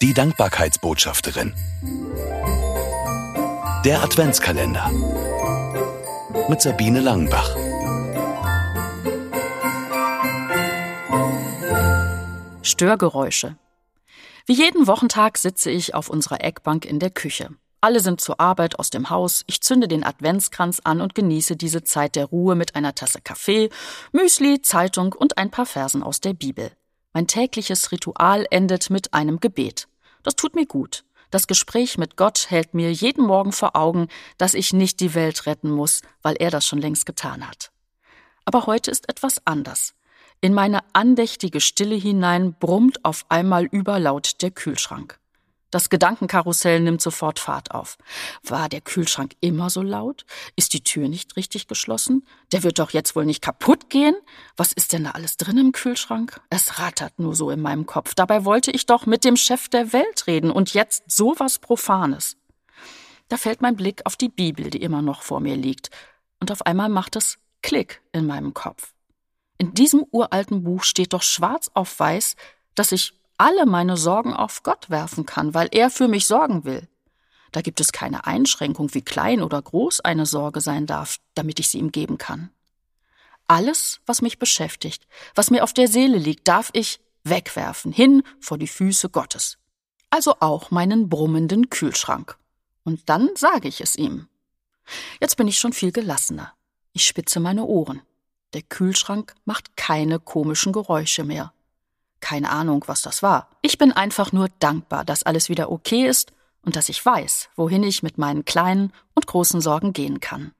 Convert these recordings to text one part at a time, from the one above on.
Die Dankbarkeitsbotschafterin. Der Adventskalender. Mit Sabine Langenbach. Störgeräusche. Wie jeden Wochentag sitze ich auf unserer Eckbank in der Küche. Alle sind zur Arbeit aus dem Haus, ich zünde den Adventskranz an und genieße diese Zeit der Ruhe mit einer Tasse Kaffee, Müsli, Zeitung und ein paar Versen aus der Bibel. Mein tägliches Ritual endet mit einem Gebet. Das tut mir gut. Das Gespräch mit Gott hält mir jeden Morgen vor Augen, dass ich nicht die Welt retten muss, weil er das schon längst getan hat. Aber heute ist etwas anders. In meine andächtige Stille hinein brummt auf einmal überlaut der Kühlschrank. Das Gedankenkarussell nimmt sofort Fahrt auf. War der Kühlschrank immer so laut? Ist die Tür nicht richtig geschlossen? Der wird doch jetzt wohl nicht kaputt gehen? Was ist denn da alles drin im Kühlschrank? Es rattert nur so in meinem Kopf. Dabei wollte ich doch mit dem Chef der Welt reden und jetzt sowas Profanes. Da fällt mein Blick auf die Bibel, die immer noch vor mir liegt. Und auf einmal macht es Klick in meinem Kopf. In diesem uralten Buch steht doch schwarz auf weiß, dass ich alle meine Sorgen auf Gott werfen kann, weil er für mich sorgen will. Da gibt es keine Einschränkung, wie klein oder groß eine Sorge sein darf, damit ich sie ihm geben kann. Alles, was mich beschäftigt, was mir auf der Seele liegt, darf ich wegwerfen, hin vor die Füße Gottes. Also auch meinen brummenden Kühlschrank. Und dann sage ich es ihm. Jetzt bin ich schon viel gelassener. Ich spitze meine Ohren. Der Kühlschrank macht keine komischen Geräusche mehr. Keine Ahnung, was das war. Ich bin einfach nur dankbar, dass alles wieder okay ist und dass ich weiß, wohin ich mit meinen kleinen und großen Sorgen gehen kann.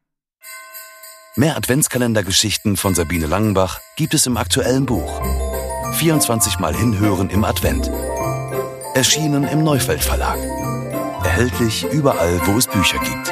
Mehr Adventskalendergeschichten von Sabine Langenbach gibt es im aktuellen Buch. 24 Mal hinhören im Advent. Erschienen im Neufeld Verlag. Erhältlich überall, wo es Bücher gibt.